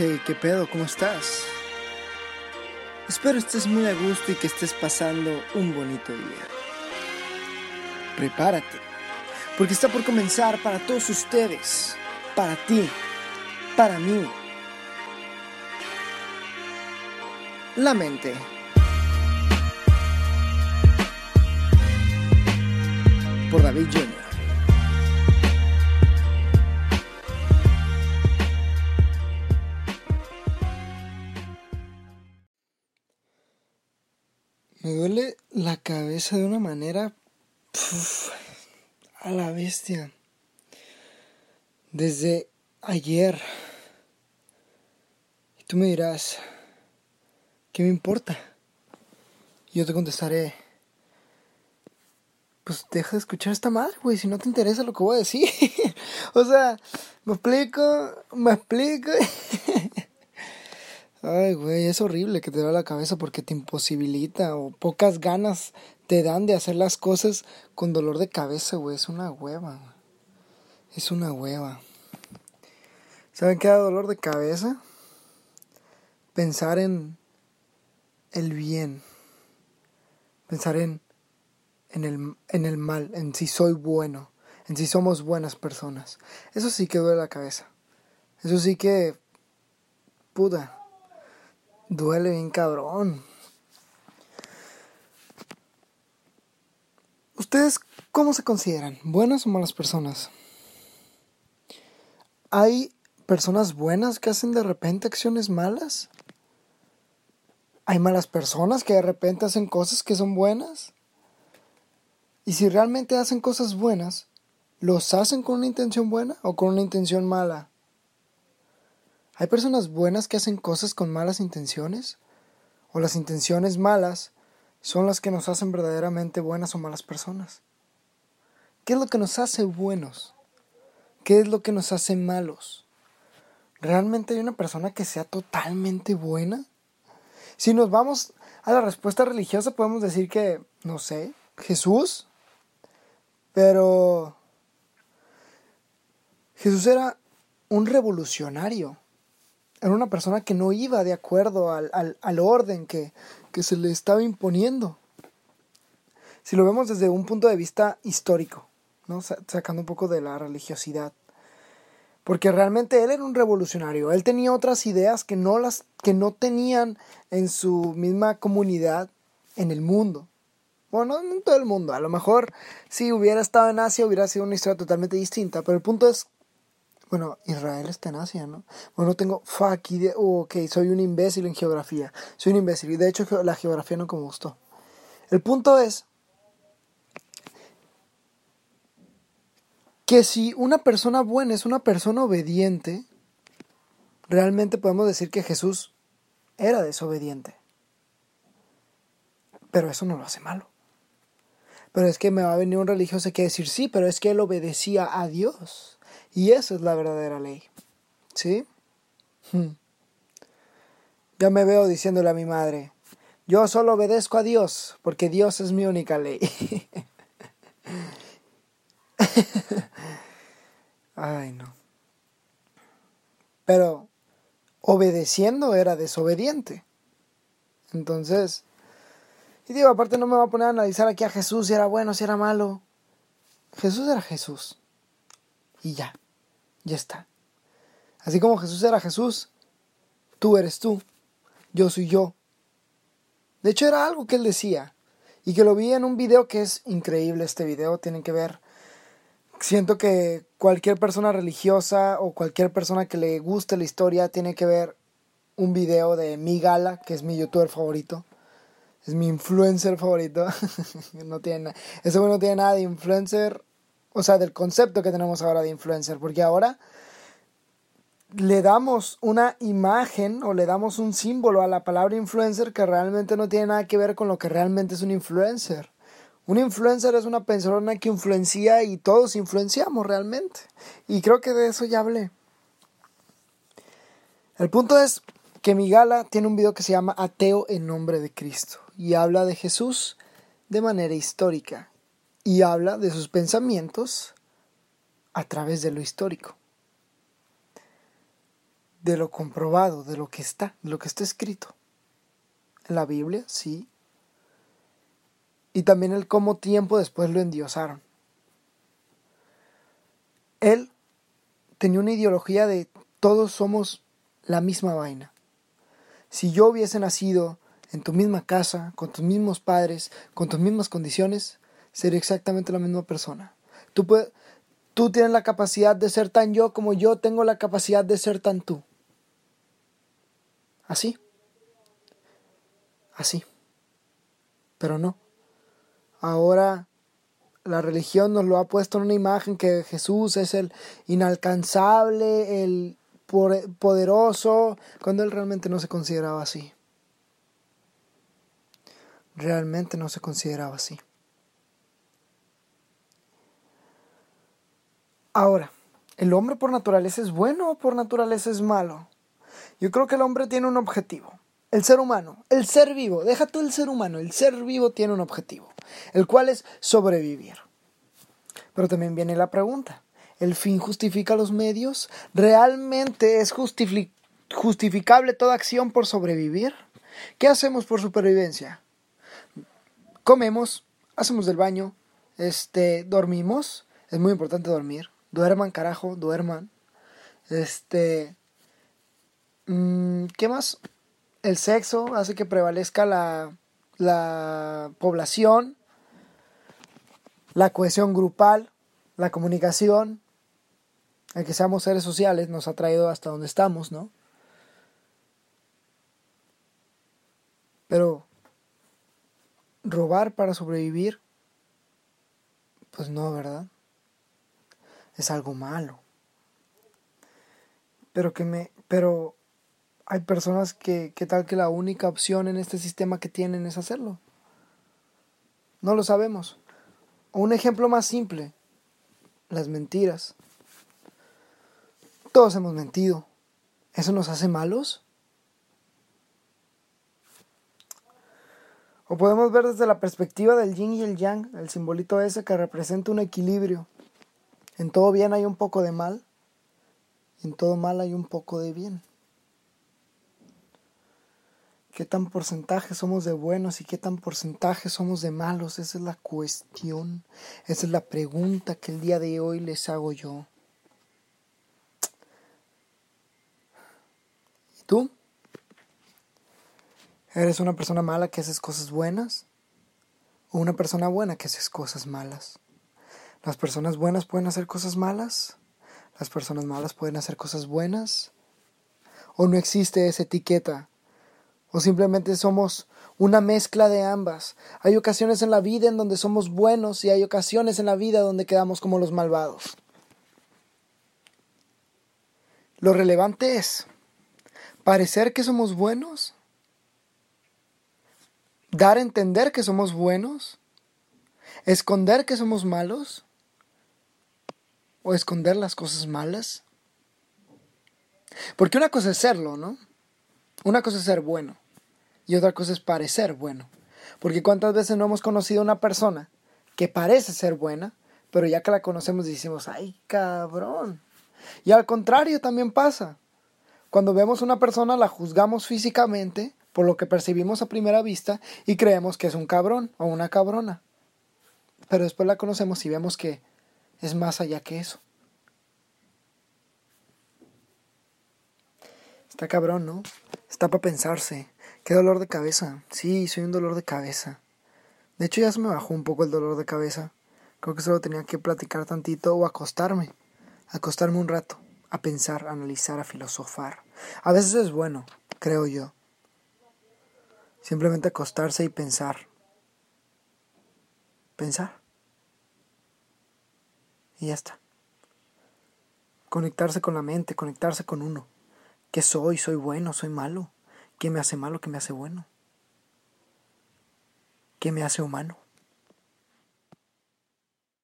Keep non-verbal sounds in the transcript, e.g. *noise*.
¿qué pedo? ¿Cómo estás? Espero estés muy a gusto y que estés pasando un bonito día. Prepárate, porque está por comenzar para todos ustedes, para ti, para mí. La mente. Por David Jr. Me duele la cabeza de una manera puf, a la bestia. Desde ayer. Y tú me dirás, ¿qué me importa? Y yo te contestaré, pues deja de escuchar esta madre, güey, si no te interesa lo que voy a decir. *laughs* o sea, me explico, me explico. *laughs* Ay, güey, es horrible que te da la cabeza porque te imposibilita o pocas ganas te dan de hacer las cosas con dolor de cabeza, güey. Es una hueva. Es una hueva. ¿Saben qué da dolor de cabeza? Pensar en el bien. Pensar en, en, el, en el mal, en si soy bueno, en si somos buenas personas. Eso sí que duele la cabeza. Eso sí que... Puta Duele bien cabrón. ¿Ustedes cómo se consideran? ¿Buenas o malas personas? ¿Hay personas buenas que hacen de repente acciones malas? ¿Hay malas personas que de repente hacen cosas que son buenas? Y si realmente hacen cosas buenas, ¿los hacen con una intención buena o con una intención mala? ¿Hay personas buenas que hacen cosas con malas intenciones? ¿O las intenciones malas son las que nos hacen verdaderamente buenas o malas personas? ¿Qué es lo que nos hace buenos? ¿Qué es lo que nos hace malos? ¿Realmente hay una persona que sea totalmente buena? Si nos vamos a la respuesta religiosa, podemos decir que, no sé, Jesús. Pero Jesús era un revolucionario era una persona que no iba de acuerdo al, al, al orden que, que se le estaba imponiendo. Si lo vemos desde un punto de vista histórico, ¿no? sacando un poco de la religiosidad. Porque realmente él era un revolucionario, él tenía otras ideas que no las que no tenían en su misma comunidad en el mundo. Bueno, no en todo el mundo, a lo mejor si hubiera estado en Asia hubiera sido una historia totalmente distinta, pero el punto es bueno, Israel está en Asia, ¿no? Bueno, tengo fuck, idea. Oh, ok, soy un imbécil en geografía. Soy un imbécil. Y de hecho, la geografía no me gustó. El punto es que si una persona buena es una persona obediente, realmente podemos decir que Jesús era desobediente. Pero eso no lo hace malo. Pero es que me va a venir un religioso que decir, sí, pero es que él obedecía a Dios. Y esa es la verdadera ley. ¿Sí? Hmm. Ya me veo diciéndole a mi madre, yo solo obedezco a Dios, porque Dios es mi única ley. *laughs* Ay, no. Pero obedeciendo era desobediente. Entonces, y digo, aparte no me voy a poner a analizar aquí a Jesús si era bueno, si era malo. Jesús era Jesús. Y ya. Ya está. Así como Jesús era Jesús, tú eres tú, yo soy yo. De hecho era algo que él decía y que lo vi en un video que es increíble este video, tienen que ver. Siento que cualquier persona religiosa o cualquier persona que le guste la historia tiene que ver un video de mi gala, que es mi youtuber favorito. Es mi influencer favorito. *laughs* no tiene, ese no tiene nada de influencer o sea, del concepto que tenemos ahora de influencer, porque ahora le damos una imagen o le damos un símbolo a la palabra influencer que realmente no tiene nada que ver con lo que realmente es un influencer. Un influencer es una persona que influencia y todos influenciamos realmente. Y creo que de eso ya hablé. El punto es que mi gala tiene un video que se llama Ateo en nombre de Cristo y habla de Jesús de manera histórica y habla de sus pensamientos a través de lo histórico. de lo comprobado, de lo que está, de lo que está escrito. En la Biblia, sí. Y también el cómo tiempo después lo endiosaron. Él tenía una ideología de todos somos la misma vaina. Si yo hubiese nacido en tu misma casa, con tus mismos padres, con tus mismas condiciones, sería exactamente la misma persona. Tú, tú tienes la capacidad de ser tan yo como yo tengo la capacidad de ser tan tú. Así. Así. Pero no. Ahora la religión nos lo ha puesto en una imagen que Jesús es el inalcanzable, el poderoso, cuando él realmente no se consideraba así. Realmente no se consideraba así. Ahora, ¿el hombre por naturaleza es bueno o por naturaleza es malo? Yo creo que el hombre tiene un objetivo. El ser humano, el ser vivo, deja tú el ser humano, el ser vivo tiene un objetivo, el cual es sobrevivir. Pero también viene la pregunta, ¿el fin justifica los medios? ¿Realmente es justificable toda acción por sobrevivir? ¿Qué hacemos por supervivencia? Comemos, hacemos del baño, este, dormimos, es muy importante dormir, duerman carajo, duerman, este, mm, ¿qué más? el sexo hace que prevalezca la, la población, la cohesión grupal, la comunicación, el que seamos seres sociales nos ha traído hasta donde estamos, ¿no? Pero robar para sobrevivir, pues no, ¿verdad? Es algo malo. Pero que me, pero hay personas que, ¿qué tal que la única opción en este sistema que tienen es hacerlo? No lo sabemos. Un ejemplo más simple, las mentiras. Todos hemos mentido. ¿Eso nos hace malos? O podemos ver desde la perspectiva del yin y el yang, el simbolito ese que representa un equilibrio. En todo bien hay un poco de mal, en todo mal hay un poco de bien qué tan porcentaje somos de buenos y qué tan porcentaje somos de malos. Esa es la cuestión, esa es la pregunta que el día de hoy les hago yo. ¿Y tú? ¿Eres una persona mala que haces cosas buenas? ¿O una persona buena que haces cosas malas? ¿Las personas buenas pueden hacer cosas malas? ¿Las personas malas pueden hacer cosas buenas? ¿O no existe esa etiqueta o simplemente somos una mezcla de ambas. Hay ocasiones en la vida en donde somos buenos y hay ocasiones en la vida donde quedamos como los malvados. Lo relevante es parecer que somos buenos, dar a entender que somos buenos, esconder que somos malos o esconder las cosas malas. Porque una cosa es serlo, ¿no? Una cosa es ser bueno y otra cosa es parecer bueno. Porque cuántas veces no hemos conocido a una persona que parece ser buena, pero ya que la conocemos decimos, ay cabrón. Y al contrario también pasa. Cuando vemos a una persona la juzgamos físicamente por lo que percibimos a primera vista y creemos que es un cabrón o una cabrona. Pero después la conocemos y vemos que es más allá que eso. Está cabrón, ¿no? Está para pensarse. Qué dolor de cabeza. Sí, soy un dolor de cabeza. De hecho ya se me bajó un poco el dolor de cabeza. Creo que solo tenía que platicar tantito o acostarme. Acostarme un rato. A pensar, a analizar, a filosofar. A veces es bueno, creo yo. Simplemente acostarse y pensar. Pensar. Y ya está. Conectarse con la mente, conectarse con uno. ¿Qué soy? ¿Soy bueno? ¿Soy malo? ¿Qué me hace malo? ¿Qué me hace bueno? ¿Qué me hace humano?